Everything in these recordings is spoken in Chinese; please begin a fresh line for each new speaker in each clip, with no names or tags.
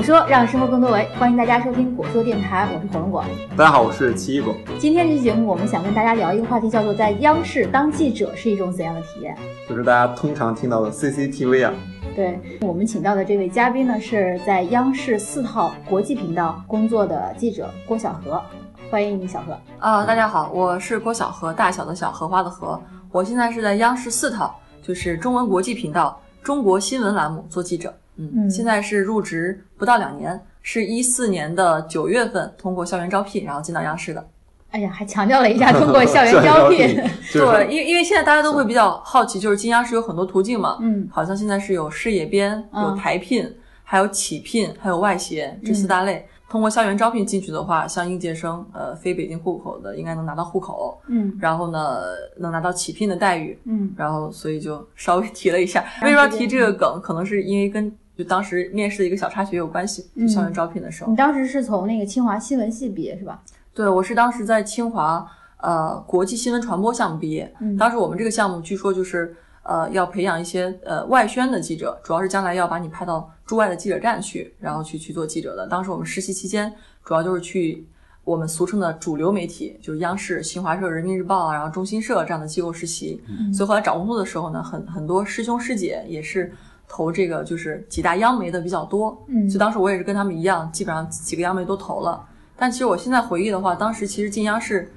果说让生活更多维，欢迎大家收听果说电台，我是火龙果。
大家好，我是奇异果。
今天这期节目，我们想跟大家聊一个话题，叫做在央视当记者是一种怎样的体验？
就是大家通常听到的 CCTV 啊。
对我们请到的这位嘉宾呢，是在央视四套国际频道工作的记者郭晓荷，欢迎你，小何。
啊，大家好，我是郭晓荷，大小的小荷花的荷。我现在是在央视四套，就是中文国际频道中国新闻栏目做记者。嗯，现在是入职不到两年，是一四年的九月份通过校园招聘，然后进到央视的。
哎呀，还强调了一下通过校园 招聘。
对，因为因为现在大家都会比较好奇，就是进央视有很多途径嘛。
嗯，
好像现在是有事业编、有台聘、还有企聘、还有外协这四大类。通过校园招聘进去的话，像应届生，呃，非北京户口的应该能拿到户口。
嗯，
然后呢，能拿到企聘的待遇。
嗯，
然后所以就稍微提了一下。为什么要提这个梗？可能是因为跟。就当时面试的一个小插曲有关系，就校园招聘的时候。
你当时是从那个清华新闻系毕业是吧？
对，我是当时在清华呃国际新闻传播项目毕业。当时我们这个项目据说就是呃要培养一些呃外宣的记者，主要是将来要把你派到驻外的记者站去，然后去去做记者的。当时我们实习期间主要就是去我们俗称的主流媒体，就是央视、新华社、人民日报啊，然后中新社这样的机构实习。所以后来找工作的时候呢，很很多师兄师姐也是。投这个就是几大央媒的比较多，
嗯，
所以当时我也是跟他们一样，基本上几个央媒都投了。但其实我现在回忆的话，当时其实进央视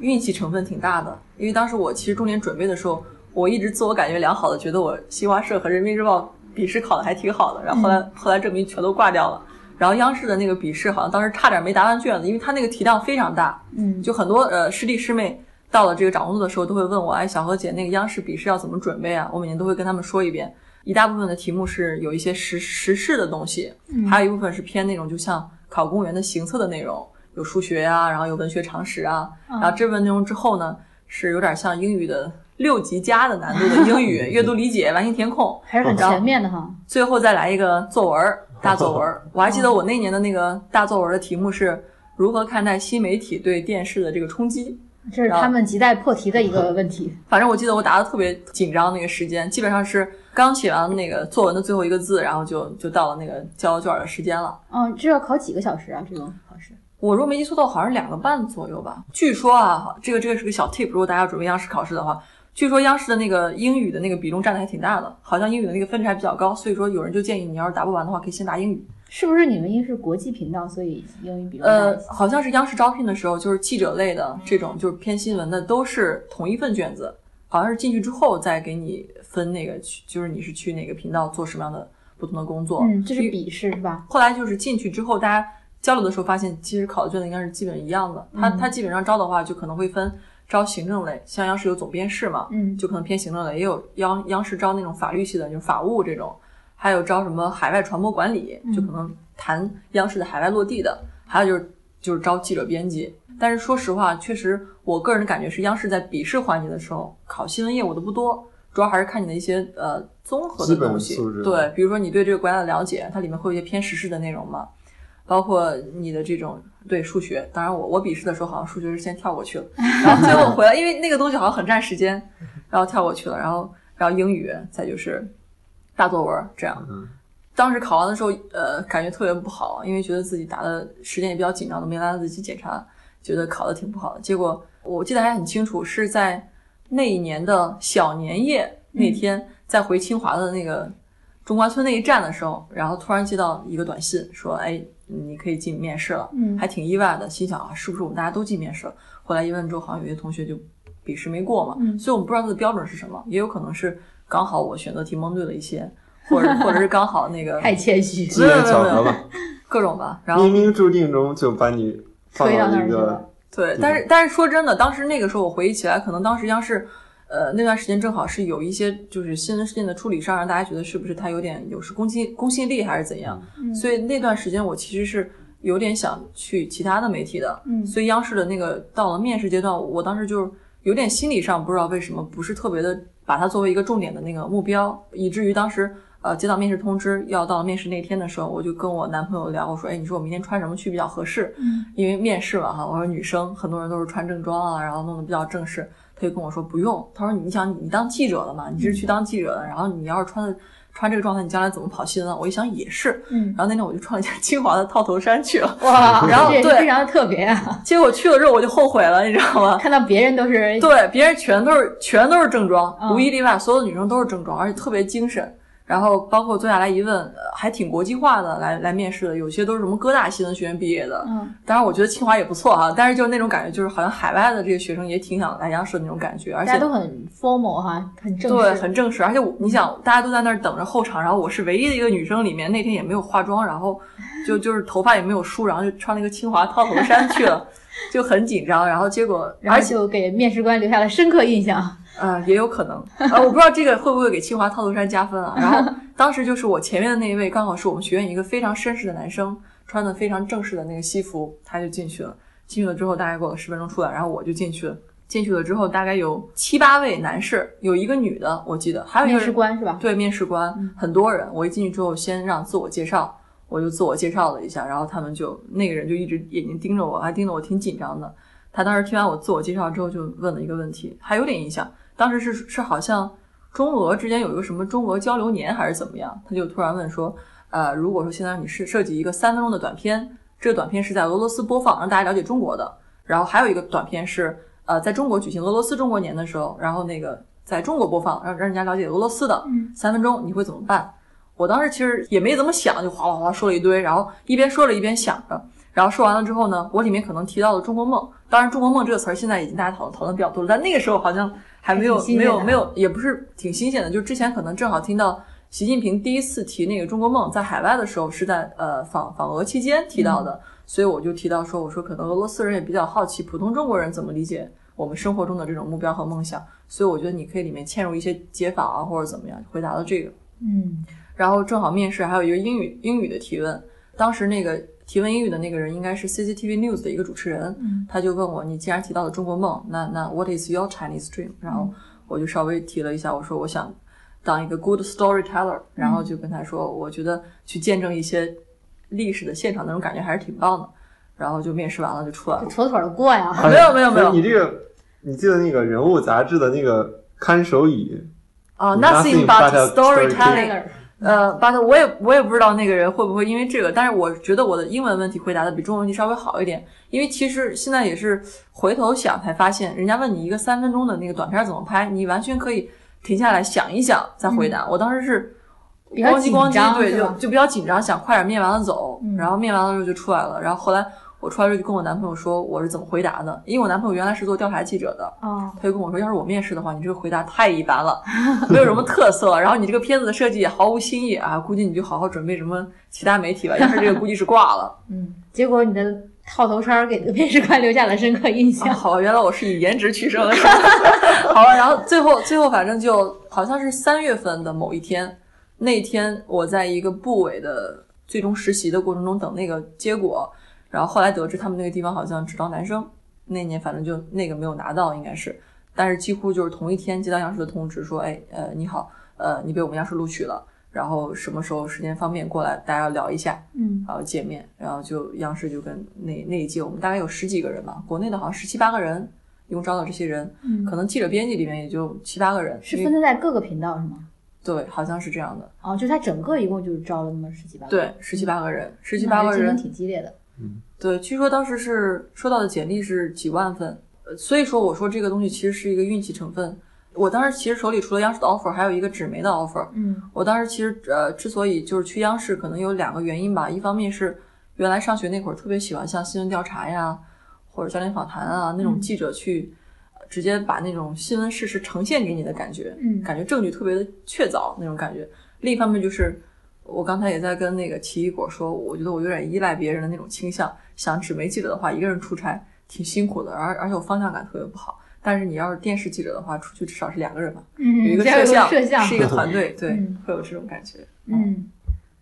运气成分挺大的，因为当时我其实重点准备的时候，我一直自我感觉良好的，觉得我新华社和人民日报笔试考的还挺好的，然后后来后来证明全都挂掉了。然后央视的那个笔试好像当时差点没答完卷子，因为它那个题量非常大，
嗯，
就很多呃师弟师妹到了这个找工作的时候都会问我，哎，小何姐，那个央视笔试要怎么准备啊？我每年都会跟他们说一遍。一大部分的题目是有一些实实事的东西，还有一部分是偏那种就像考公务员的行测的内容，有数学呀，然后有文学常识啊，然后这部分内容之后呢，是有点像英语的六级加的难度的英语 阅读理解、完形填空，
还是很全面的哈。
最后再来一个作文，大作文。我还记得我那年的那个大作文的题目是如何看待新媒体对电视的这个冲击。
这是他们亟待破题的一个问题。
反正我记得我答的特别紧张，那个时间基本上是刚写完那个作文的最后一个字，然后就就到了那个交卷的时间了。
嗯，这要考几个小时啊？这种考试？
我如果没记错的话，好像是两个半左右吧。据说啊，这个这个是个小 tip，如果大家准备央视考试的话，据说央视的那个英语的那个比重占的还挺大的，好像英语的那个分值还比较高，所以说有人就建议你要是答不完的话，可以先答英语。
是不是你们因为是国际频道，所以英语比较
呃，好像是央视招聘的时候，就是记者类的这种，就是偏新闻的，都是同一份卷子。好像是进去之后再给你分那个去，就是你是去哪个频道做什么样的不同的工作。
嗯，这是笔试是吧？
后来就是进去之后，大家交流的时候发现，其实考的卷子应该是基本一样的。他他基本上招的话，就可能会分招行政类，像央视有总编室嘛，
嗯，
就可能偏行政类，也有央央视招那种法律系的，就是法务这种。还有招什么海外传播管理，就可能谈央视的海外落地的，还有就是就是招记者编辑。但是说实话，确实我个人的感觉是，央视在笔试环节的时候考新闻业务的不多，主要还是看你的一些呃综合的东西。对，比如说你对这个国家的了解，它里面会有一些偏时事的内容嘛，包括你的这种对数学。当然我我笔试的时候好像数学是先跳过去了，然后最后回来，因为那个东西好像很占时间，然后跳过去了。然后然后英语再就是。大作文这样，当时考完的时候，呃，感觉特别不好，因为觉得自己答的时间也比较紧张，都没来得及检查，觉得考的挺不好的。结果我记得还很清楚，是在那一年的小年夜那天，在回清华的那个中关村那一站的时候，然后突然接到一个短信，说：“哎，你可以进面试了。”
嗯，
还挺意外的，心想啊，是不是我们大家都进面试了？后来一问之后，好像有些同学就笔试没过嘛，所以我们不知道他的标准是什么，也有可能是。刚好我选择题蒙对了一些，或者或者是刚好那个
太谦虚，
机缘巧合吧，
各种吧。然后
冥冥注定中就把你推
到
那个
对，但是但是说真的，当时那个时候我回忆起来，可能当时央视呃那段时间正好是有一些就是新闻事件的处理上，让大家觉得是不是他有点有失公信公信力还是怎样，所以那段时间我其实是有点想去其他的媒体的，
嗯，
所以央视的那个到了面试阶段，我当时就是有点心理上不知道为什么不是特别的。把它作为一个重点的那个目标，以至于当时呃接到面试通知要到面试那天的时候，我就跟我男朋友聊，我说，哎，你说我明天穿什么去比较合适？
嗯，
因为面试嘛哈，我说女生很多人都是穿正装啊，然后弄得比较正式。他就跟我说不用，他说你想你当记者的嘛，你是去当记者的，然后你要是穿的穿这个状态，你将来怎么跑新闻？我一想也是，
嗯，
然后那天我就穿了一件清华的套头衫去了，
哇，
然后对
非常的特别啊！
结果去了之后我就后悔了，你知道吗？
看到别人都是
对，别人全都是全都是正装，
嗯
无一例外，所有的女生都是正装，而且特别精神。然后包括坐下来一问，呃还挺国际化的来来面试的，有些都是什么哥大新闻学院毕业的。
嗯，
当然我觉得清华也不错哈，但是就是那种感觉，就是好像海外的这个学生也挺想来央视的那种感觉，而
大家
且
都很 formal 哈，很正
对，很正式，而且我你想，大家都在那儿等着候场，然后我是唯一的一个女生，里面那天也没有化妆，然后就就是头发也没有梳，然后就穿了一个清华套头衫去了，就很紧张，然后结果而且
然后就给面试官留下了深刻印象。
呃，也有可能，呃，我不知道这个会不会给清华套路衫加分啊。然后 当时就是我前面的那一位，刚好是我们学院一个非常绅士的男生，穿的非常正式的那个西服，他就进去了。进去了之后，大概过了十分钟出来，然后我就进去了。进去了之后，大概有七八位男士，有一个女的，我记得，还有一个
面
人
试官是吧？
对，面试官、很多人。我一进去之后，先让自我介绍，我就自我介绍了一下，然后他们就那个人就一直眼睛盯着我，还盯得我挺紧张的。他当时听完我自我介绍之后，就问了一个问题，还有点印象。当时是是好像中俄之间有一个什么中俄交流年还是怎么样，他就突然问说，呃，如果说现在你是设计一个三分钟的短片，这个短片是在俄罗斯播放，让大家了解中国的，然后还有一个短片是呃在中国举行俄罗斯中国年的时候，然后那个在中国播放，让让人家了解俄罗斯的，
嗯
三分钟你会怎么办？我当时其实也没怎么想，就哗哗哗说了一堆，然后一边说着一边想着，然后说完了之后呢，我里面可能提到了中国梦，当然中国梦这个词儿现在已经大家讨论讨论比较多了，但那个时候好像还没有没有没有，也不是挺新鲜的，就之前可能正好听到习近平第一次提那个中国梦，在海外的时候是在呃访访俄期间提到的，所以我就提到说，我说可能俄罗斯人也比较好奇普通中国人怎么理解我们生活中的这种目标和梦想，所以我觉得你可以里面嵌入一些解法啊或者怎么样，回答了这个。
嗯
然后正好面试还有一个英语英语的提问，当时那个提问英语的那个人应该是 CCTV News 的一个主持人，
嗯
他就问我，你既然提到了中国梦，那那 What is your Chinese dream？然后我就稍微提了一下，我说我想当一个 good storyteller，然后就跟他说，我觉得去见证一些历史的现场那种感觉还是挺棒的，然后就面试完了就出来了。
妥妥的过呀。
没有没有没有
你这个，你记得那个人物杂志的那个看守椅，
啊、
Nothing
but
but
呃，but 我也我也不知道那个人会不会因为这个，但是我觉得我的英文问题回答的比中文问题稍微好一点，因为其实现在也是回头想才发现，人家问你一个三分钟的那个短片怎么拍，你完全可以停下来想一想再回答。我当时是咣叽咣叽，对，就就比较紧张，想快点灭完了走，
嗯。
然后灭完了之后就出来了，然后后来我出来之后就跟我男朋友说我是怎么回答的，因为我男朋友原来是做调查记者的，
哦，
他就跟我说，要是我面试的话，你这个回答太一般了，没有什么特色，然后你这个片子的设计也毫无新意啊，估计你就好好准备什么其他媒体吧，要是这个估计是挂了。
嗯，结果你的套头衫儿给这个面试官留下了深刻印
啊，
象。
好吧，原来我是以颜值取胜的，是吧好了，然后最后最后反正就好像是三月份的某一天，那天我在一个部委的最终实习的过程中等那个结果，然后后来得知他们那个地方好像只招男生，那年反正就那个没有拿到，应该是，但是几乎就是同一天接到央视的通知说，哎，呃，你好，呃，你被我们央视录取了。然后什么时候时间方便过来，大家要聊一下，
嗯
然后见面，然后就央视就跟那那一届我们大概有十几个人吧，国内的好像十七八个人，一共招到这些人，
嗯，
可能记者编辑里面也就七八个人，
是分散在各个频道是吗？
对，好像是这样的，
哦，就他整个一共就招了那么十七八个。
对，十七八个人，十七
八个人竞争
八个人，
挺激烈的。
对，据说当时是收到的简历是几万份，呃所以说我说这个东西其实是一个运气成分。我当时其实手里除了央视的 offer，还有一个纸媒的 offer，
嗯
我当时其实呃，之所以就是去央视，可能有两个原因吧。一方面是原来上学那会儿特别喜欢像新闻调查呀，或者焦点访谈啊那种
嗯
记者去、呃直接把那种新闻事实呈现给你的感觉，
嗯
感觉证据特别的确凿那种感觉。另一方面就是我刚才也在跟那个奇异果说，我觉得我有点依赖别人的那种倾向。想纸媒记者的话，一个人出差挺辛苦的，而而且我方向感特别不好。但是你要是电视记者的话，出去至少是两个人嘛，
嗯，
有一个摄像，
摄像
是一个 团队，对，
嗯
会有这种感觉。
嗯，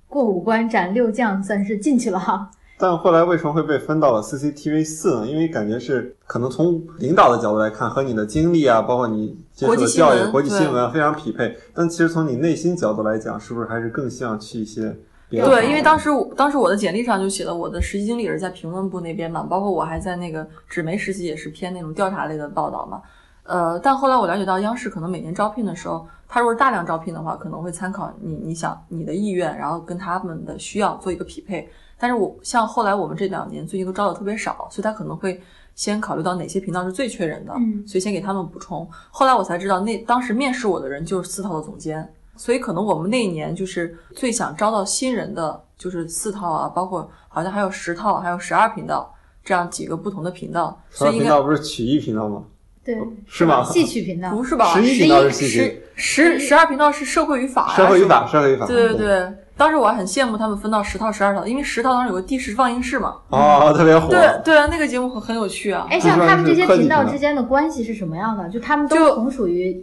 过五关斩六将算是进去了哈。
但后来为什么会被分到了 CCTV 四呢？因为感觉是可能从领导的角度来看，和你的经历啊，包括你接受的教育、国际新闻啊非常匹配。但其实从你内心角度来讲，是不是还是更希望去一些？
对，因为当时我当时我的简历上就写了我的实习经历也是在评论部那边嘛，包括我还在那个纸媒实习，也是偏那种调查类的报道嘛。呃，但后来我了解到，央视可能每年招聘的时候，他如果是大量招聘的话，可能会参考你你想你的意愿，然后跟他们的需要做一个匹配。但是我像后来我们这两年最近都招的特别少，所以他可能会先考虑到哪些频道是最缺人的，
嗯
所以先给他们补充。后来我才知道，那当时面试我的人就是四套的总监，所以可能我们那一年就是最想招到新人的，就是四套啊，包括好像还有十套，还有十二频道这样几个不同的频道，
十二
所以应该
频道不是曲艺频道吗？
对，
是吗
戏曲频道
不是吧？
十一频道是戏
十
曲，
十十二频道是社会与法呀，
社会与法，社会与法。
对对对，当时我还很羡慕他们分到十套、十二套，因为十套当时有个地势放映室嘛。
哦，特别火。
对对啊，那个节目很很有趣啊。
哎，像他们这些
频道
之间的关系是什么样的？就他们都同属于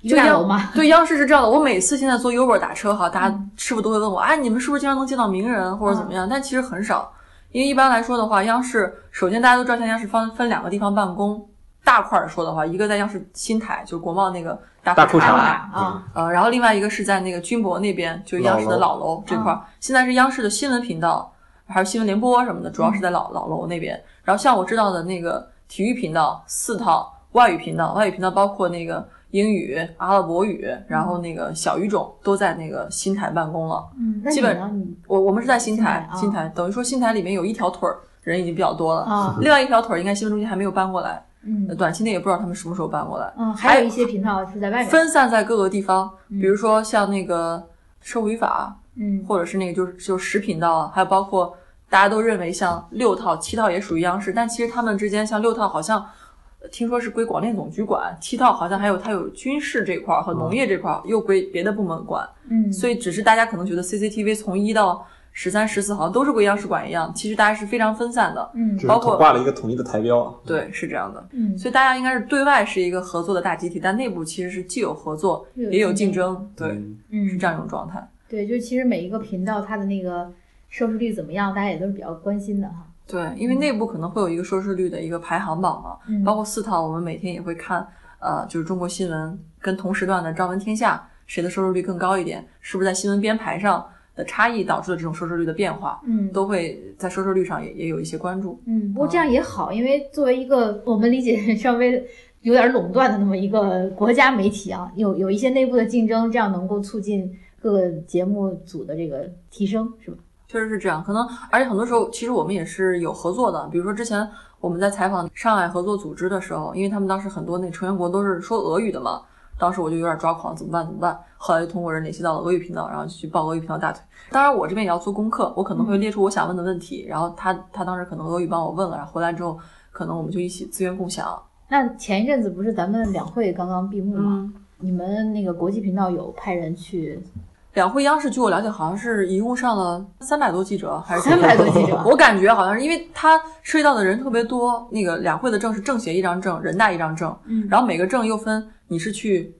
一
就央
个大楼吗？
对央视是这样的，我每次现在坐 Uber 打车哈，大家
嗯
师傅都会问我，哎，你们是不是经常能见到名人或者怎么样？但其实很少，因为一般来说的话，央视首先大家都知道，现在央视分分两个地方办公。大块儿说的话，一个在央视新台，就是国贸那个大
大裤衩
啊，
呃，然后另外一个是在那个军博那边，就是央视的老楼这块儿。现在是央视的新闻频道，还有新闻联播什么的，主要是在老、老楼那边。然后像我知道的那个体育频道四套，外语频道，外语频道包括那个英语、阿拉伯语，然后那个小语种都在那个新台办公了。
嗯，
基本
你呢？你
我我们是在新台，
新台
等于说新台里面有一条腿儿人已经比较多了，
啊，
另外一条腿儿应该新闻中心还没有搬过来，
嗯
短期内也不知道他们什么时候搬过来。
嗯，还有一些频道是在外面，
分散在各个地方，
嗯
比如说像那个社会与法，
嗯
或者是那个就是就是十频道啊，还有包括大家都认为像六套、七套也属于央视，但其实他们之间像六套好像呃听说是归广电总局管，七套好像还有它有军事这块儿和农业这块儿又归别的部门管，
嗯，
所以只是大家可能觉得 CCTV 从一到十三、十四好像都是归央视管一样，其实大家是非常分散的。
嗯
只是
包括
挂了一个统一的台标。
对，是这样的。
嗯，
所以大家应该是对外是一个合作的大集体，但内部其实是既有合作
有
也有
竞
竞争，对，
嗯
嗯
是这样一种状态。
对，就其实每一个频道它的那个收视率怎么样，大家也都是比较关心的哈。
对，因为内部可能会有一个收视率的一个排行榜嘛，
嗯
包括四套，我们每天也会看，呃，就是中国新闻跟同时段的《朝闻天下》谁的收视率更高一点，是不是在新闻编排上的差异导致的这种收视率的变化，
嗯，
都会在收视率上也也有一些关注。
嗯，不过这样也好，因为作为一个我们理解 稍微有点垄断的那么一个国家媒体啊，有有一些内部的竞争，这样能够促进各个节目组的这个提升，是吧？
确实是这样，可能而且很多时候，其实我们也是有合作的。比如说之前我们在采访上海合作组织的时候，因为他们当时很多那成员国都是说俄语的嘛，当时我就有点抓狂，怎么办？怎么办？后来就通过人联系到了俄语频道，然后去抱俄语频道大腿。当然我这边也要做功课，我可能会列出我想问的问题，然后他他当时可能俄语帮我问了，然后回来之后，可能我们就一起资源共享。
那前一阵子不是咱们两会刚刚闭幕吗？
嗯，
你们那个国际频道有派人去
两会央视据我了解，好像是一共上了三百多记者，还是
三百多记者
我感觉好像是因为它涉及到的人特别多，那个两会的证是政协一张证，人大一张证，
嗯
然后每个证又分你是去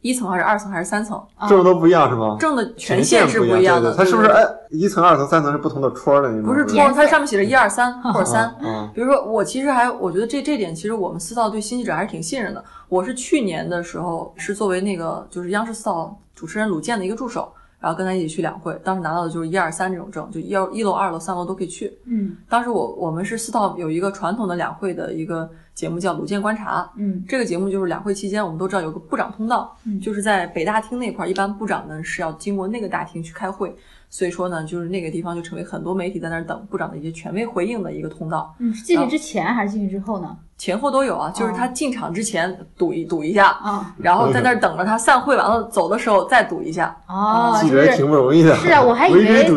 一层还是二层还是三层，
啊
证都不一样是吗？
证的权
权
限是
不
一样的。
它是不是哎一层、二层、三层是不同的戳的那种？
不是戳，它上面写着一二三或者三。
啊
比如说，我其实还我觉得这这点，其实我们四道对新记者还是挺信任的。我是去年的时候是作为那个就是央视四套主持人鲁健的一个助手，然后跟他一起去两会，当时拿到的就是一二三这种证，就一一楼、二楼、三楼都可以去。
嗯。
当时我我们是四套有一个传统的两会的一个节目叫鲁健观察，
嗯。
这个节目就是两会期间，我们都知道有个部长通道，
嗯。
就是在北大厅那块儿，一般部长呢是要经过那个大厅去开会，所以说呢，就是那个地方就成为很多媒体在那儿等部长的一些权威回应的一个通道，
嗯，是进去之前还是进去之后呢？
前后都有啊，就是他进场之前堵一堵一下，
啊
然后在那儿等着他散会完了走的时候再堵一下，
哦，
记者也
就是
挺不容易的。
是啊，我还以为。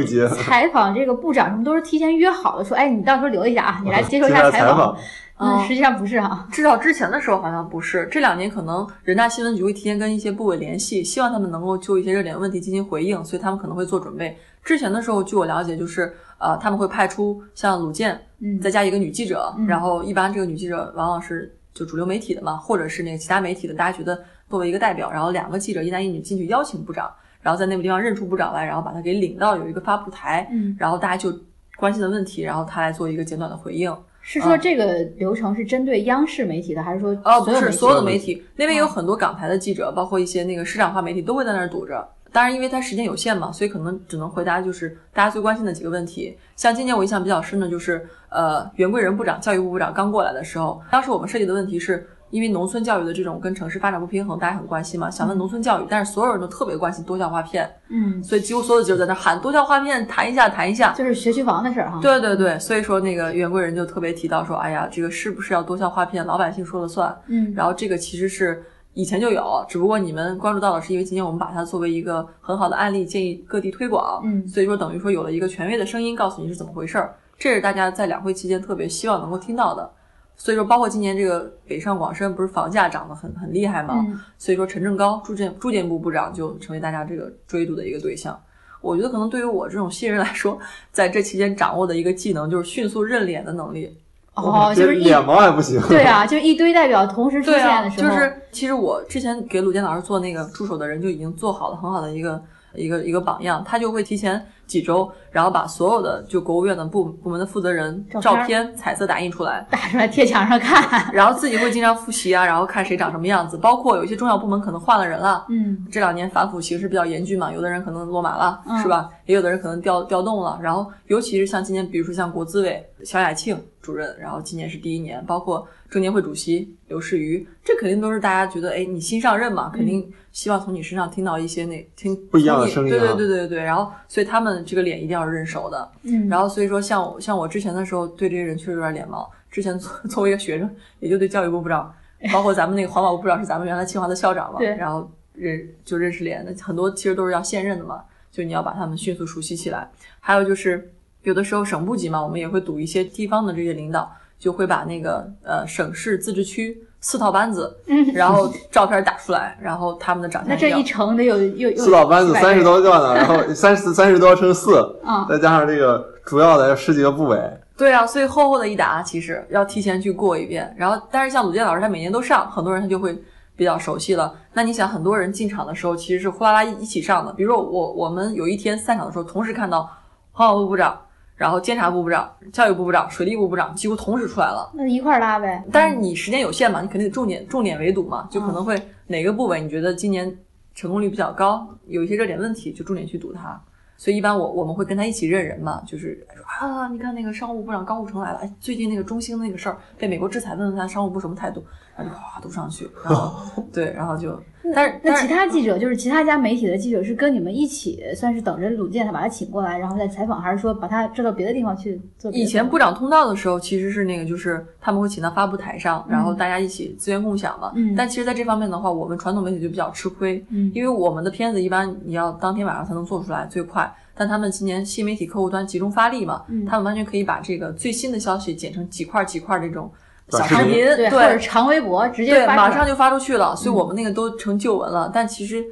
采访这个部长什么都是提前约好的，说哎，你到时候留一下啊，你来接受一下采访
下采访。
嗯，
嗯
实际上不是哈。
至少之前的时候好像不是，这两年可能人大新闻局会提前跟一些部委联系，希望他们能够就一些热点问题进行回应，所以他们可能会做准备。之前的时候，据我了解，就是呃，他们会派出像鲁健，
嗯
再加一个女记者，
嗯
然后一般这个女记者往往是就主流媒体的嘛，或者是那个其他媒体的，大家觉得作为一个代表，然后两个记者一男一女进去邀请部长，然后在那个地方认出部长来，然后把他给领到有一个发布台，
嗯，
然后大家就关心的问题，然后他来做一个简短的回应。
是说这个流程是针对央视媒体的，还是说
哦，不是所有的
的
媒体，那边有很多港台的记者，包括一些那个市场化媒体都会在那儿堵着。当然，因为它时间有限嘛，所以可能只能回答就是大家最关心的几个问题。像今年我印象比较深的就是，呃，袁贵仁部长、教育部部长刚过来的时候，当时我们设计的问题是因为农村教育的这种跟城市发展不平衡，大家很关心嘛，想问农村教育，但是所有人都特别关心多校划片，
嗯，
所以几乎所有的记者在那喊多校划片，谈一下，谈一下。
就是学区房的事儿哈。
对对对，所以说那个袁贵人就特别提到说，哎呀，这个是不是要多校划片，老百姓说了算。
嗯，
然后这个其实是以前就有，只不过你们关注到了是因为今天我们把它作为一个很好的案例，建议各地推广。
嗯
所以说等于说有了一个权威的声音告诉你是怎么回事儿，这是大家在两会期间特别希望能够听到的。所以说，包括今年这个北上广深不是房价涨得很很厉害吗？
嗯
所以说陈正高住建住建部部长就成为大家这个追逐的一个对象。我觉得可能对于我这种新人来说，在这期间掌握的一个技能就是迅速认脸的能力。
哦，就是一
脸盲还不行。
对啊，就一堆代表同时出现的时候，
就是其实我之前给鲁健老师做那个助手的人就已经做好了很好的一个一个一个榜样，他就会提前几周，然后把所有的就国务院的部部门的负责人
照片
彩色打印出来，
打出来贴墙上看。
然后自己会经常复习啊，然后看谁长什么样子，包括有一些重要部门可能换了人了。
嗯
这两年反腐形势比较严峻嘛，有的人可能落马了，
嗯
是吧？也有的人可能调调动了。然后，尤其是像今年，比如说像国资委肖雅庆主任，然后今年是第一年，包括证监会主席刘士余，这肯定都是大家觉得，哎，你新上任嘛，肯定希望从你身上听到一些那听
不一样的声音啊
对对对对。然后，所以他们这个脸一定要是认熟的。
嗯，
然后所以说像我像我之前的时候对这些人确实有点脸盲。之前作作为一个学生，也就对教育部部长，包括咱们那个环保部部长是咱们原来清华的校长嘛，然后认就认识脸，那很多其实都是要现任的嘛，就你要把他们迅速熟悉起来。还有就是有的时候省部级嘛，我们也会堵一些地方的这些领导，就会把那个呃省市自治区四套班子，
嗯
然后 照片打出来，然后他们的长相样
那这一乘得有有有
四套班子三十多个呢，然后三十三十多乘四，
啊，
再加上这个主要的十几个部委，
对啊，所以厚厚的一沓，其实要提前去过一遍。然后，但是像鲁健老师，他每年都上，很多人他就会比较熟悉了。那你想，很多人进场的时候其实是呼啦啦一一起上的。比如说我我们有一天散场的时候，同时看到环保部部长，然后监察部部长、教育部部长、水利部部长几乎同时出来了。
那一块儿拉呗。
但是你时间有限嘛，你肯定得重点重点围堵嘛，就可能会哪个部委你觉得今年成功率比较高，有一些热点问题，就重点去堵它。所以一般我我们会跟他一起认人嘛，就是说啊，你看那个商务部长高虎城来了，哎，最近那个中兴那个事儿被美国制裁，问问他商务部什么态度，然后就哗堵上去，然后 对，然后就，但是
那其他记者就是其他家媒体的记者是跟你们一起，算是等着鲁健他把他请过来，然后再采访，还是说把他支到别的地方去做
以前部长通道的时候，其实是那个，就是他们会请到发布台上，然后大家一起资源共享嘛。
嗯
但其实，在这方面的话，我们传统媒体就比较吃亏，
嗯
因为我们的片子一般你要当天晚上才能做出来，最快。但他们今年新媒体客户端集中发力嘛，
嗯
他们完全可以把这个最新的消息剪成几块几块这种小视频，
对，或者长微博直接
对，
发出来
马上就发出去了，所以
嗯
我们那个都成旧闻了。但其实，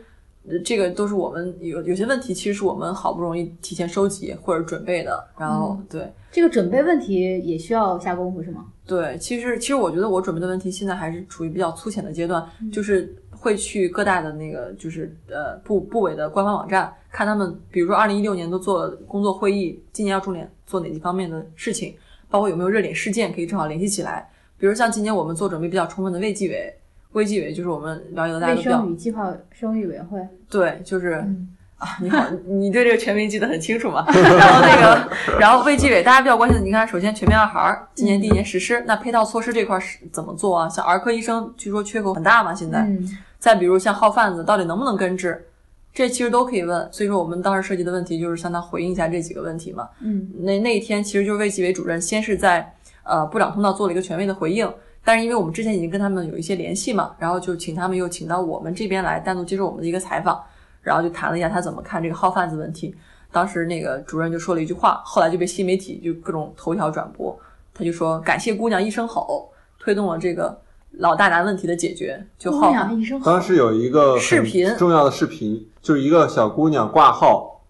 呃这个都是我们有有些问题，其实是我们好不容易提前收集或者准备的。然后，
嗯
对
这个准备问题也需要下功夫是吗？
对，其实其实我觉得我准备的问题现在还是处于比较粗浅的阶段，
嗯
就是会去各大的那个就是呃部部委的官方网站看他们，比如说二零一六年都做了工作会议，今年要重点做哪几方面的事情，包括有没有热点事件可以正好联系起来。比如像今年我们做准备比较充分的卫计委，卫计委就是我们了解的大家
卫
都比较
生与计划生育委员会，
对，就是、
嗯
啊，你好，你对这个全名记得很清楚嘛？然后那个，然后卫计委大家比较关心的，你看，首先全面二孩儿今年第一年实施，那配套措施这块儿是怎么做啊？像儿科医生，据说缺口很大嘛，现在。
嗯
再比如像号贩子，到底能不能根治？这其实都可以问。所以说，我们当时设计的问题就是向他回应一下这几个问题嘛。
嗯
那那一天其实就是卫计委主任先是在呃部长通道做了一个权威的回应，但是因为我们之前已经跟他们有一些联系嘛，然后就请他们又请到我们这边来单独接受我们的一个采访，然后就谈了一下他怎么看这个号贩子问题。当时那个主任就说了一句话，后来就被新媒体就各种头条转播，他就说感谢姑娘一声吼，推动了这个老大难问题的解决，就
姑
号
娘一声吼
当时有一个
视频
重要的视频，就是一个小姑娘挂号，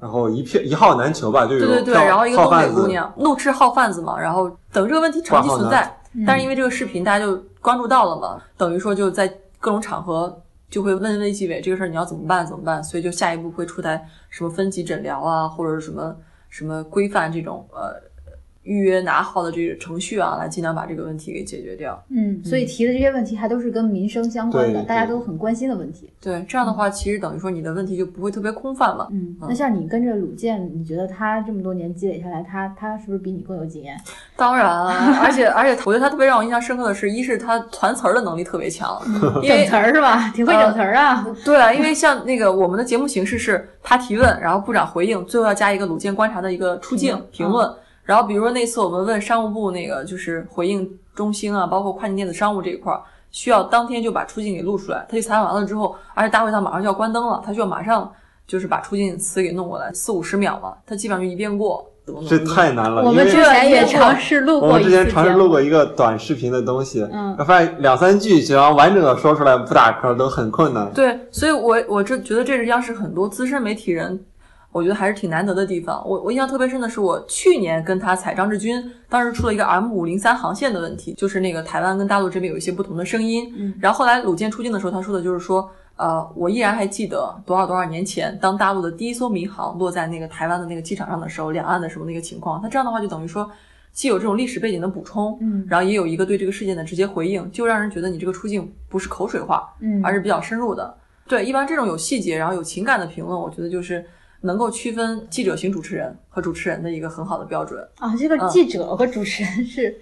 然后一片一号难求吧，就有
对对对，
票
然后一个东北姑娘怒斥号贩子嘛，然后等这个问题长期存在，
嗯。
但是因为这个视频大家就关注到了嘛，等于说就在各种场合就会问卫计委这个事儿你要怎么办怎么办，所以就下一步会出台什么分级诊疗啊，或者是什么什么规范这种呃预约拿号的这个程序啊，来尽量把这个问题给解决掉。
嗯，所以提的这些问题还都是跟民生相关的，大家都很关心的问题。
对，这样的话，其实等于说你的问题就不会特别空泛了。
嗯，那像你跟着鲁健，你觉得他这么多年积累下来，他他是不是比你更有经验？
当然啊，而 且而且，我觉得他特别让我印象深刻的是，一是他团词儿的能力特别强，因为
整词儿是吧？挺会整词儿啊。
对啊，因为像那个我们的节目形式是他提问，然后部长回应，最后要加一个鲁健观察的一个出镜评论。然后比如说那次我们问商务部那个就是回应中兴啊，包括跨境电子商务这一块儿，需要当天就把出境给录出来。他去采访完了之后，而且大会上马上就要关灯了，他需要马上就是把出境词给弄过来，四五十秒嘛，他基本上就一遍过。
这太难了，
我们之前也尝试录过
我们之前尝试录过一个短视频的东西，
嗯，
发现两三句只要完整的说出来不打磕都很困难。
对，所以我我这觉得这是央视很多资深媒体人，我觉得还是挺难得的地方。我我印象特别深的是，我去年跟他采张志军，当时出了一个 M 五零三航线的问题，就是那个台湾跟大陆这边有一些不同的声音。
嗯，
然后后来鲁健出境的时候，他说的就是说。呃，我依然还记得多少多少年前，当大陆的第一艘民航落在那个台湾的那个机场上的时候，两岸的什么那个情况。他这样的话就等于说，既有这种历史背景的补充，
嗯，
然后也有一个对这个事件的直接回应，就让人觉得你这个出镜不是口水话，
嗯，
而是比较深入的。对，一般这种有细节然后有情感的评论，我觉得就是能够区分记者型主持人和主持人的一个很好的标准。
啊，这个记者和主持人是。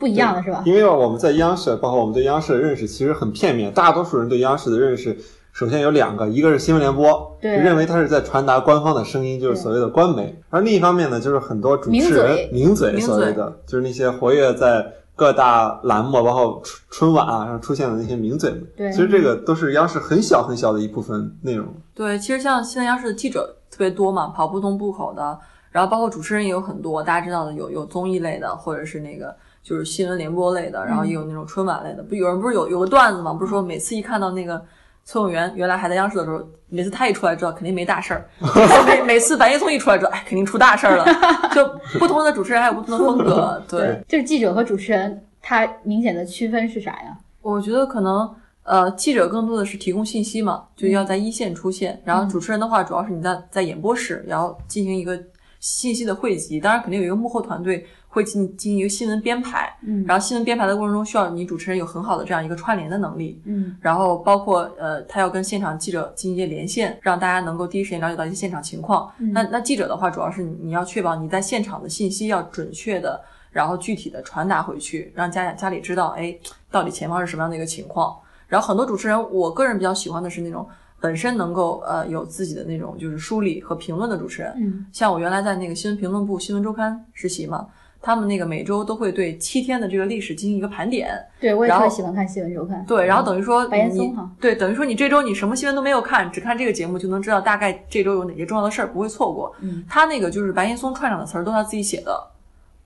不一样的是吧？
因为我们在央视，包括我们对央视的认识其实很片面，大多数人对央视的认识。首先有两个，一个是新闻联播，
对，
认为它是在传达官方的声音，就是所谓的官媒；而另一方面呢，就是很多主持人
名
嘴，所谓的就是那些活跃在各大栏目，包括春春晚啊上出现的那些名嘴们。
对，
其实这个都是央视很小很小的一部分内容。
对，其实像现在央视的记者特别多嘛，跑不同部口的，然后包括主持人也有很多，大家知道的有有综艺类的，或者是那个。就是新闻联播类的，然后也有那种春晚类的。不，有人不是有有个段子嘛？不是说每次一看到那个崔永元原来还在央视的时候，每次他一出来知道肯定没大事儿。每每次白岩松一出来之后，哎，肯定出大事儿了。就不同的主持人还有不同的风格。对，
就是记者和主持人，他明显的区分是啥呀？
我觉得可能呃，记者更多的是提供信息嘛，就要在一线出现。然后主持人的话，主要是你在在演播室，然后进行一个信息的汇集。当然，肯定有一个幕后团队。会进进行一个新闻编排，
嗯，
然后新闻编排的过程中需要你主持人有很好的这样一个串联的能力，
嗯，
然后包括呃，他要跟现场记者进行一些连线，让大家能够第一时间了解到一些现场情况。那那记者的话，主要是你要确保你在现场的信息要准确的，然后具体的传达回去，让家家里知道，哎，到底前方是什么样的一个情况。然后很多主持人，我个人比较喜欢的是那种本身能够呃有自己的那种就是梳理和评论的主持人，
嗯，
像我原来在那个新闻评论部新闻周刊实习嘛。他们那个每周都会对七天的这个历史进行一个盘点，
对我也特喜欢看新闻周刊。
对，然后等于说
白岩松哈，
对，等于说你这周你什么新闻都没有看，只看这个节目就能知道大概这周有哪些重要的事儿，不会错过。
嗯，
他那个就是白岩松串场的词儿都他自己写的，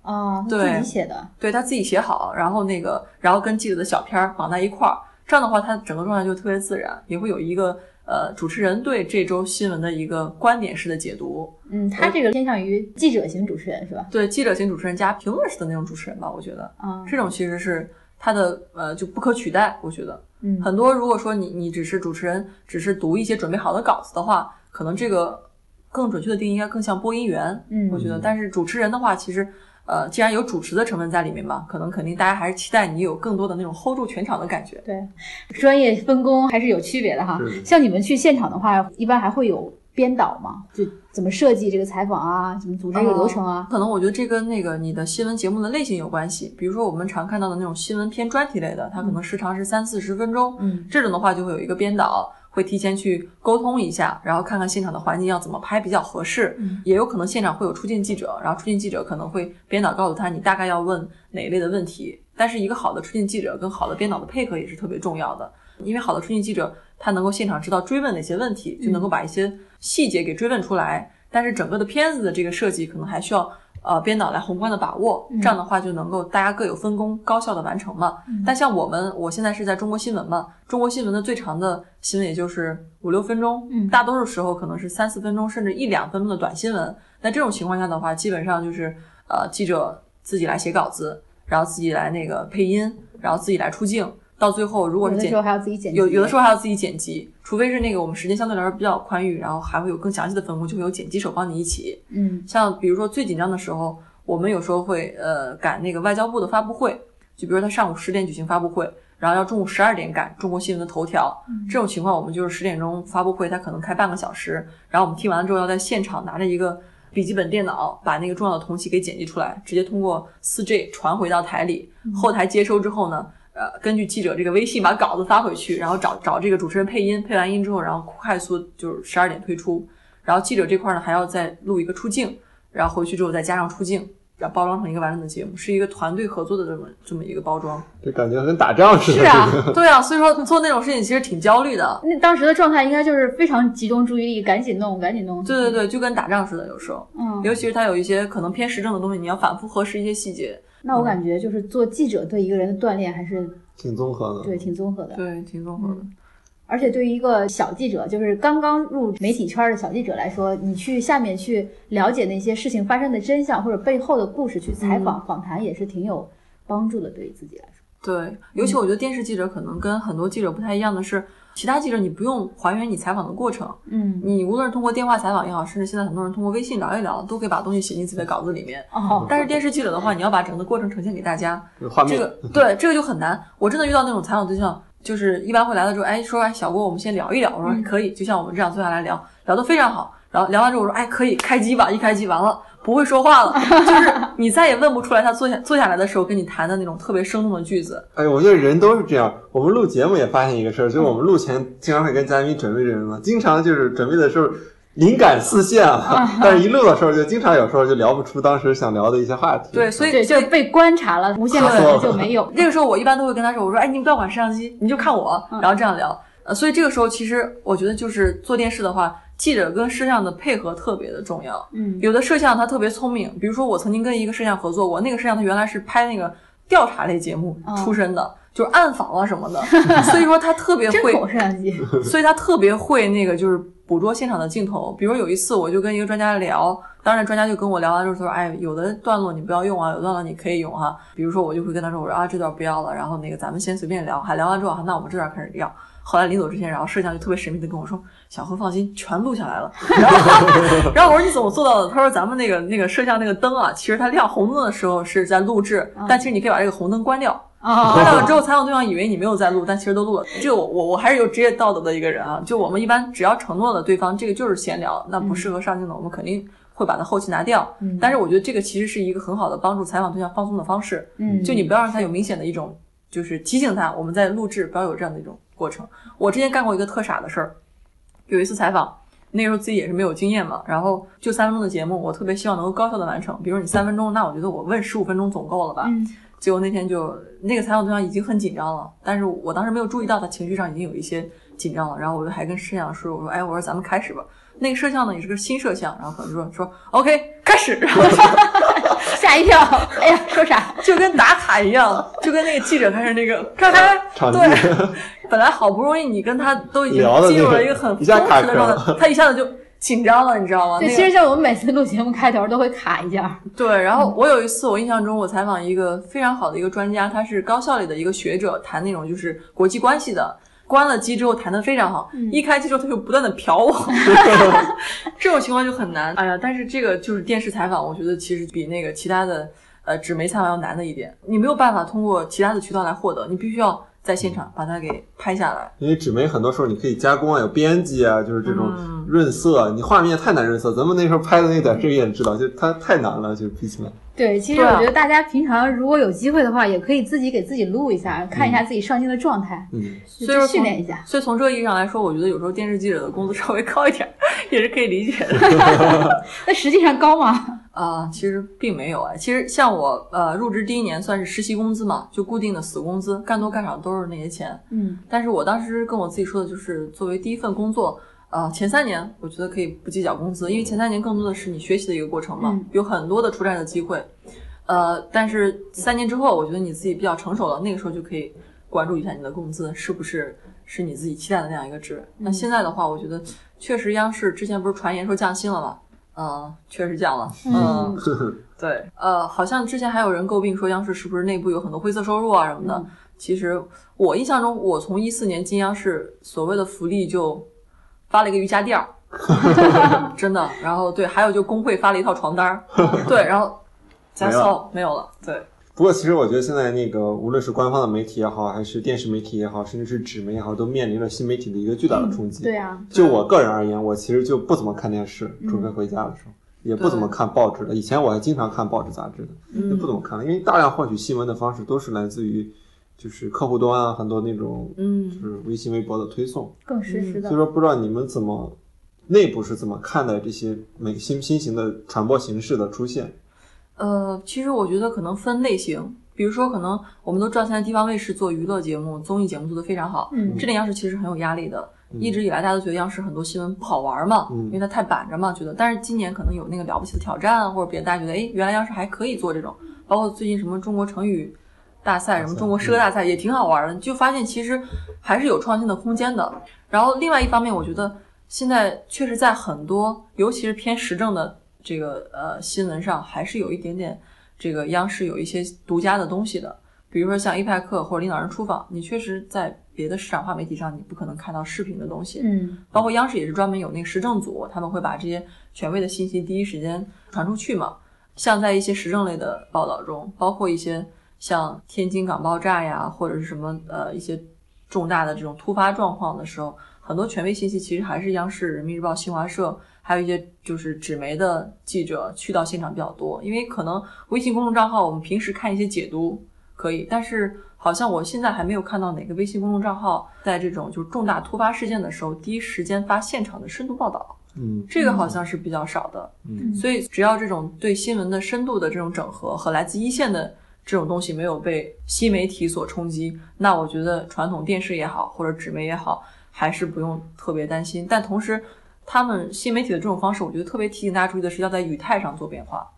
啊，
对，
自己写的，
对他自己写好，然后那个然后跟记者的小片儿绑在一块儿，这样的话他整个状态就特别自然，也会有一个。呃，主持人对这周新闻的一个观点式的解读，
嗯，他这个偏向于记者型主持人是吧？
对，记者型主持人加评论式的那种主持人吧，我觉得，
啊，
这种其实是他的呃就不可取代，我觉得，
嗯，
很多如果说你你只是主持人，只是读一些准备好的稿子的话，可能这个更准确的定义应该更像播音员，
嗯，
我觉得，但是主持人的话，其实。呃，既然有主持的成分在里面嘛，可能肯定大家还是期待你有更多的那种 hold 住全场的感觉。
对，专业分工还是有区别的哈。像你们去现场的话，一般还会有编导吗？就怎么设计这个采访啊，怎么组织这个流程啊？
可能我觉得这跟那个你的新闻节目的类型有关系。比如说我们常看到的那种新闻偏专题类的，它可能时长是三四十分钟，
嗯，
这种的话就会有一个编导。会提前去沟通一下，然后看看现场的环境要怎么拍比较合适。
嗯，
也有可能现场会有出镜记者，然后出镜记者可能会编导告诉他你大概要问哪一类的问题。但是一个好的出镜记者跟好的编导的配合也是特别重要的，因为好的出镜记者他能够现场知道追问哪些问题，就能够把一些细节给追问出来。但是整个的片子的这个设计可能还需要。呃，编导来宏观的把握，这样的话就能够大家各有分工，高效的完成嘛。但像我们，我现在是在中国新闻嘛，中国新闻的最长的新闻也就是五六分钟，大多数时候可能是三四分钟，甚至一两分钟的短新闻。那这种情况下的话，基本上就是呃，记者自己来写稿子，然后自己来那个配音，然后自己来出镜。到最后，如果是
有的时候还要自己剪辑，
有有的时候还要自己剪辑，除非是那个我们时间相对来说比较宽裕，然后还会有更详细的分工，就会有剪辑手帮你一起。
嗯，
像比如说最紧张的时候，我们有时候会呃赶那个外交部的发布会，就比如说他上午十点举行发布会，然后要中午十二点赶中国新闻的头条，这种情况我们就是十点钟发布会，他可能开半个小时，然后我们听完了之后要在现场拿着一个笔记本电脑把那个重要的同期给剪辑出来，直接通过四 G 传回到台里，后台接收之后呢。呃，根据记者这个微信把稿子发回去，然后找找这个主持人配音，配完音之后，然后快速就是十二点推出。然后记者这块呢还要再录一个出镜，然后回去之后再加上出镜，然后包装成一个完整的节目，是一个团队合作的这么这么一个包装。
这感觉跟打仗似的。
是啊，
对啊，所以说做那种事情其实挺焦虑的。
那当时的状态应该就是非常集中注意力，赶紧弄，赶紧弄。
对对对，就跟打仗似的，有时候。
嗯，
尤其是他有一些可能偏时政的东西，你要反复核实一些细节。
那我感觉就是做记者对一个人的锻炼还是
挺综合的，
对，挺综合的，
对，挺综合的。
而且对于一个小记者，就是刚刚入媒体圈的小记者来说，你去下面去了解那些事情发生的真相或者背后的故事，去采访访谈也是挺有帮助的，对于自己来说。
对，尤其我觉得电视记者可能跟很多记者不太一样的是。其他记者你不用还原你采访的过程，
嗯，
你无论是通过电话采访也好，甚至现在很多人通过微信聊一聊，都可以把东西写进自己的稿子里面。
哦，
但是电视记者的话，你要把整个过程呈现给大家，
画面
这个 对这个就很难。我真的遇到那种采访对象，就是一般会来了之后，哎，说哎小郭，我们先聊一聊，我说可以，就像我们这样坐下来聊，聊得非常好。然后聊完之后我说，哎，可以开机吧，一开机完了。不会说话了，就是你再也问不出来他坐下坐下来的时候跟你谈的那种特别生动的句子。
哎，我觉得人都是这样。我们录节目也发现一个事儿，就是我们录前经常会跟嘉宾准备什么，经常就是准备的时候灵感四现啊，但是一录的时候就经常有时候就聊不出当时想聊的一些话题。
对，所以，
就被观察了，无限可能就没有。
那个时候我一般都会跟他说，我说，哎，你不要管摄像机，你就看我，然后这样聊。呃，所以这个时候其实我觉得就是做电视的话。记者跟摄像的配合特别的重要，
嗯，
有的摄像他特别聪明，比如说我曾经跟一个摄像合作过，那个摄像他原来是拍那个调查类节目出身的，就是暗访啊什么的，所以说他特别会
摄像机，
所以他特别会那个就是捕捉现场的镜头。比如有一次我就跟一个专家聊，当然专家就跟我聊完之后他说，哎，有的段落你不要用啊，有段落你可以用哈。比如说我就会跟他说，我说啊这段不要了，然后那个咱们先随便聊，还聊完之后，那我们这段开始聊。后来临走之前，然后摄像就特别神秘的跟我说：“小何放心，全录下来了。”然后，然后我说：“你怎么做到的？”他说：“咱们那个那个摄像那个灯啊，其实它亮红灯的时候是在录制，但其实你可以把这个红灯关掉。关掉了之后，采访对象以为你没有在录，但其实都录了。这个我我我还是有职业道德的一个人啊。就我们一般只要承诺了对方这个就是闲聊，那不适合上镜的，我们肯定会把它后期拿掉。但是我觉得这个其实是一个很好的帮助采访对象放松的方式。
嗯，
就你不要让他有明显的一种，就是提醒他我们在录制不要有这样的一种。过程，我之前干过一个特傻的事儿。有一次采访，那时候自己也是没有经验嘛，然后就三分钟的节目，我特别希望能够高效的完成。比如你三分钟，那我觉得我问十五分钟总够了吧？
嗯。
结果那天就那个采访对象已经很紧张了，但是我当时没有注意到他情绪上已经有一些紧张了，然后我就还跟摄像说：“我说，哎，我说咱们开始吧。”那个摄像呢也是个新摄像，然后可能说说 OK 开始，然后
吓一跳，哎呀，说啥？
就跟打卡一样，就跟那个记者开始那个开开，对，本来好不容易你跟他都已经进入了一个很松弛的状态，他一下子就紧张了，你知道吗？
对，其实像我们每次录节目开头都会卡一下。
对，然后我有一次我印象中我采访一个非常好的一个专家，他是高校里的一个学者，谈那种就是国际关系的。关了机之后谈的非常好，一开机之后他就不断的瞟我，这种情况就很难。哎呀，但是这个就是电视采访，我觉得其实比那个其他的呃纸媒采访要难的一点，你没有办法通过其他的渠道来获得，你必须要在现场把它给拍下来。
因为纸媒很多时候你可以加工啊，有编辑啊，就是这种润色，你画面太难润色。咱们那时候拍的那短视频也知道，就它太难了，就比起来。
对，其实我觉得大家平常如果有机会的话，也可以自己给自己录一下，看一下自己上镜的状态，
嗯，
所以说
训练一下。
所以从这个意义上来说，我觉得有时候电视记者的工资稍微高一点，也是可以理解的。
那实际上高吗？
啊，其实并没有啊。其实像我呃入职第一年算是实习工资嘛，就固定的死工资，干多干少都是那些钱。
嗯，
但是我当时跟我自己说的就是，作为第一份工作。呃，前三年我觉得可以不计较工资，因为前三年更多的是你学习的一个过程嘛，有很多的出差的机会。呃，但是三年之后，我觉得你自己比较成熟了，那个时候就可以关注一下你的工资是不是是你自己期待的那样一个值。那现在的话，我觉得确实央视之前不是传言说降薪了吗？嗯，确实降了。嗯，对。呃，好像之前还有人诟病说央视是不是内部有很多灰色收入啊什么的。其实我印象中，我从一四年进央视，所谓的福利就。发了一个瑜伽垫儿，真的。然后对，还有就工会发了一套床单儿，对。然后加骚没有了。对。
不过，其实我觉得现在那个，无论是官方的媒体也好，还是电视媒体也好，甚至是纸媒也好，都面临着新媒体的一个巨大的冲击。
对啊。
就我个人而言，我其实就不怎么看电视，除非回家的时候，也不怎么看报纸的。以前我还经常看报纸杂志的，就不怎么看了，因为大量获取新闻的方式都是来自于。就是客户端啊，很多那种，嗯，就是微信、微博的推送，
更实时的。
所以说，不知道你们怎么内部是怎么看待这些每新新型的传播形式的出现？
呃，其实我觉得可能分类型，比如说，可能我们都知道现在地方卫视做娱乐节目、综艺节目做得非常好，嗯，这点央视其实很有压力的。一直以来，大家都觉得央视很多新闻不好玩嘛，因为它太板着嘛，觉得。但是今年可能有那个了不起的挑战或者别的，大家觉得，哎，原来央视还可以做这种，包括最近什么中国成语。大赛什么中国诗歌大赛也挺好玩的，就发现其实还是有创新的空间的。然后另外一方面，我觉得现在确实在很多，尤其是偏时政的这个呃新闻上，还是有一点点这个央视有一些独家的东西的。比如说像伊派克或者领导人出访，你确实在别的市场化媒体上你不可能看到视频的东西。
嗯，
包括央视也是专门有那个时政组，他们会把这些权威的信息第一时间传出去嘛。像在一些时政类的报道中，包括一些。像天津港爆炸呀，或者是什么呃一些重大的这种突发状况的时候，很多权威信息其实还是央视、人民日报、新华社，还有一些就是纸媒的记者去到现场比较多。因为可能微信公众账号我们平时看一些解读可以，但是好像我现在还没有看到哪个微信公众账号在这种就是重大突发事件的时候第一时间发现场的深度报道。
嗯，
这个好像是比较少的。
嗯，
所以只要这种对新闻的深度的这种整合和来自一线的。这种东西没有被新媒体所冲击，那我觉得传统电视也好，或者纸媒也好，还是不用特别担心。但同时，他们新媒体的这种方式，我觉得特别提醒大家注意的是，要在语态上做变化。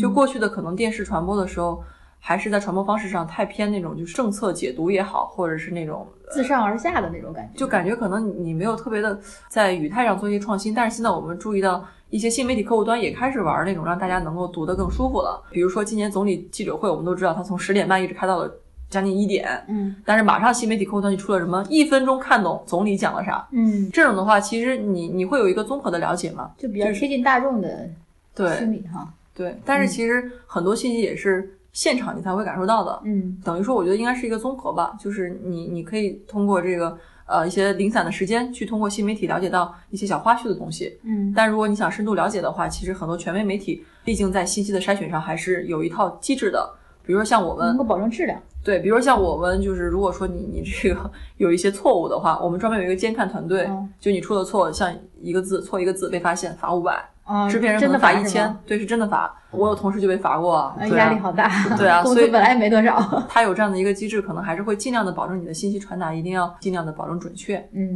就过去的可能电视传播的时候。还是在传播方式上太偏那种，就是政策解读也好，或者是那种
自上而下的那种感觉，
就感觉可能你没有特别的在语态上做一些创新。但是现在我们注意到一些新媒体客户端也开始玩那种让大家能够读得更舒服了。比如说今年总理记者会，我们都知道他从十点半一直开到了将近一点，
嗯，
但是马上新媒体客户端就出了什么一分钟看懂总理讲了啥，
嗯，
这种的话其实你你会有一个综合的了解嘛，
就比较贴近大众的
对
心理哈，
对，但是其实很多信息也是。现场你才会感受到的，
嗯，
等于说我觉得应该是一个综合吧，就是你你可以通过这个呃一些零散的时间去通过新媒体了解到一些小花絮的东西，
嗯，
但如果你想深度了解的话，其实很多权威媒体毕竟在信息的筛选上还是有一套机制的，比如说像我们
能够保证质量，
对，比如说像我们就是如果说你你这个 有一些错误的话，我们专门有一个监看团队，就你出的错像一个字错一个字被发现罚五百。制片人可能
罚
一千，对，是真的罚。我有同事就被罚过，啊
压力好大。
对啊，
工资本来也没多少。
他有这样的一个机制，可能还是会尽量的保证你的信息传达，一定要尽量的保证准确。
嗯，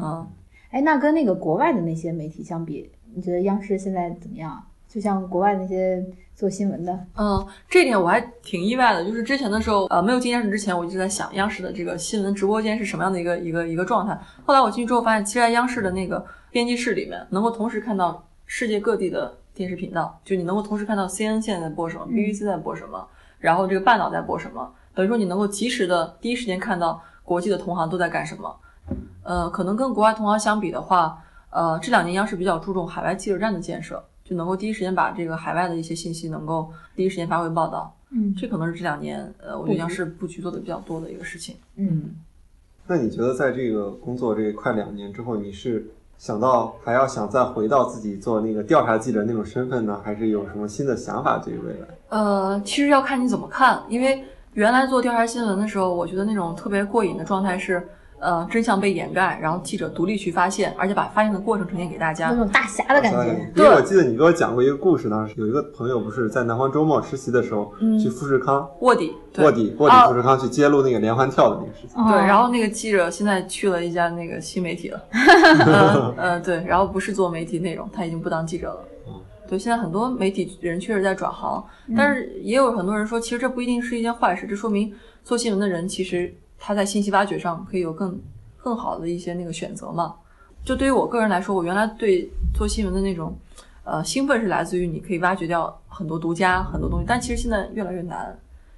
哎，那跟那个国外的那些媒体相比，你觉得央视现在怎么样？就像国外那些做新闻的，
嗯，这点我还挺意外的。就是之前的时候，呃，没有进央视之前，我一直在想央视的这个新闻直播间是什么样的一个一个一个状态。后来我进去之后发现，其实在央视的那个编辑室里面，能够同时看到世界各地的。电视频道，就你能够同时看到 C N 现在在播什么，BBC 在播什么，然后这个半岛在播什么，等于说你能够及时的第一时间看到国际的同行都在干什么。呃，可能跟国外同行相比的话，呃，这两年央视比较注重海外记者站的建设，就能够第一时间把这个海外的一些信息能够第一时间发回报道。
嗯，
这可能是这两年呃，我觉得央视布局做的比较多的一个事情。
嗯，
那你觉得在这个工作这快两年之后，你是？想到还要想再回到自己做那个调查记者那种身份呢，还是有什么新的想法对于未来？
呃，其实要看你怎么看，因为原来做调查新闻的时候，我觉得那种特别过瘾的状态是。呃，真相被掩盖，然后记者独立去发现，而且把发现的过程呈现给大家，
那种大侠的感觉。
因为我记得你给我讲过一个故事，当时有一个朋友不是在南方周末实习的时候，去富士康
卧底，
卧底，卧底富士康去揭露那个连环跳的那个事情。
对，然后那个记者现在去了一家那个新媒体了，呃，对，然后不是做媒体内容，他已经不当记者了。对，现在很多媒体人确实在转行，但是也有很多人说，其实这不一定是一件坏事，这说明做新闻的人其实。他在信息挖掘上可以有更更好的一些那个选择嘛？就对于我个人来说，我原来对做新闻的那种呃兴奋是来自于你可以挖掘掉很多独家很多东西，但其实现在越来越难，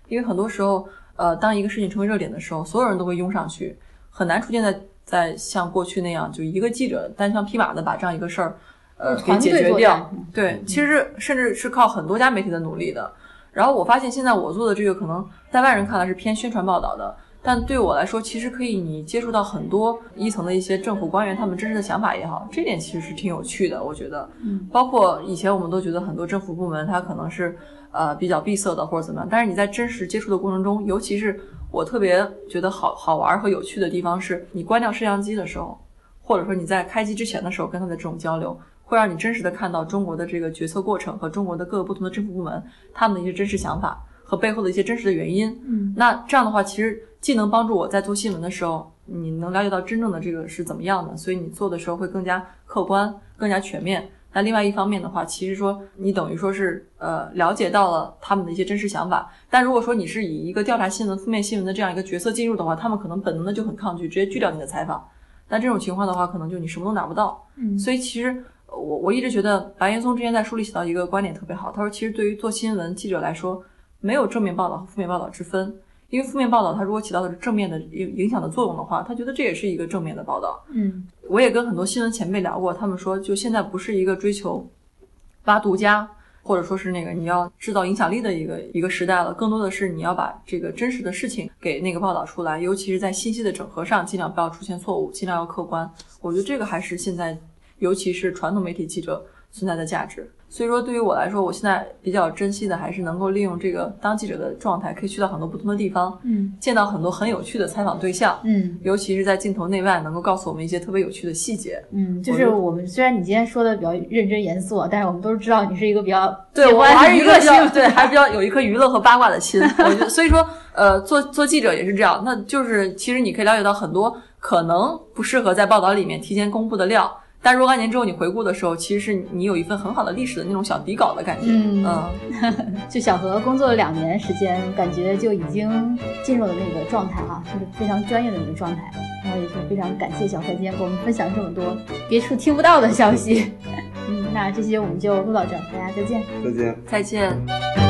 因为很多时候呃当一个事情成为热点的时候，所有人都会拥上去，很难出现在在像过去那样就一个记者单枪匹马的把这样一个事儿呃给解决掉。对，其实甚至是靠很多家媒体的努力的。然后我发现现在我做的这个可能在外人看来是偏宣传报道的，但对我来说其实可以你接触到很多一层的一些政府官员他们真实的想法也好，这点其实是挺有趣的，我觉得。
嗯，
包括以前我们都觉得很多政府部门它可能是呃比较闭塞的或者怎么样，但是你在真实接触的过程中，尤其是我特别觉得好好玩和有趣的地方是，你关掉摄像机的时候，或者说你在开机之前的时候跟他的这种交流。会让你真实的看到中国的这个决策过程和中国的各个不同的政府部门他们的一些真实想法和背后的一些真实的原因。
嗯，
那这样的话，其实既能帮助我在做新闻的时候，你能了解到真正的这个是怎么样的，所以你做的时候会更加客观、更加全面。那另外一方面的话，其实说你等于说是呃了解到了他们的一些真实想法。但如果说你是以一个调查新闻、负面新闻的这样一个角色进入的话，他们可能本能的就很抗拒，直接拒掉你的采访。但这种情况的话，可能就你什么都拿不到。
嗯，
所以其实。我我一直觉得白岩松之前在书里写到一个观点特别好，他说其实对于做新闻记者来说，没有正面报道和负面报道之分，因为负面报道它如果起到的是正面的影影响的作用的话，他觉得这也是一个正面的报道。
嗯，
我也跟很多新闻前辈聊过，他们说就现在不是一个追求挖独家或者说是那个你要制造影响力的一个一个时代了，更多的是你要把这个真实的事情给那个报道出来，尤其是在信息的整合上，尽量不要出现错误，尽量要客观。我觉得这个还是现在。尤其是传统媒体记者存在的价值，所以说对于我来说，我现在比较珍惜的还是能够利用这个当记者的状态，可以去到很多不同的地方，
嗯，
见到很多很有趣的采访对象，
嗯，
尤其是在镜头内外能够告诉我们一些特别有趣的细节，
嗯，就是我们虽然你今天说的比较认真严肃，但是我们都知道你是一个比较
对我还是一个
比较
对，还是比较有一颗娱乐和八卦的心，我觉得，所以说呃，做做记者也是这样，那就是其实你可以了解到很多可能不适合在报道里面提前公布的料。但若干年之后你回顾的时候，其实是你有一份很好的历史的那种小底稿的感觉。
嗯，
嗯
就小何工作了两年时间，感觉就已经进入了那个状态啊，就是非常专业的那个状态。然后也是非常感谢小何今天给我们分享这么多别处听不到的消息。嗯，那这些我们就录到这儿，大家再见。
再见。
再见。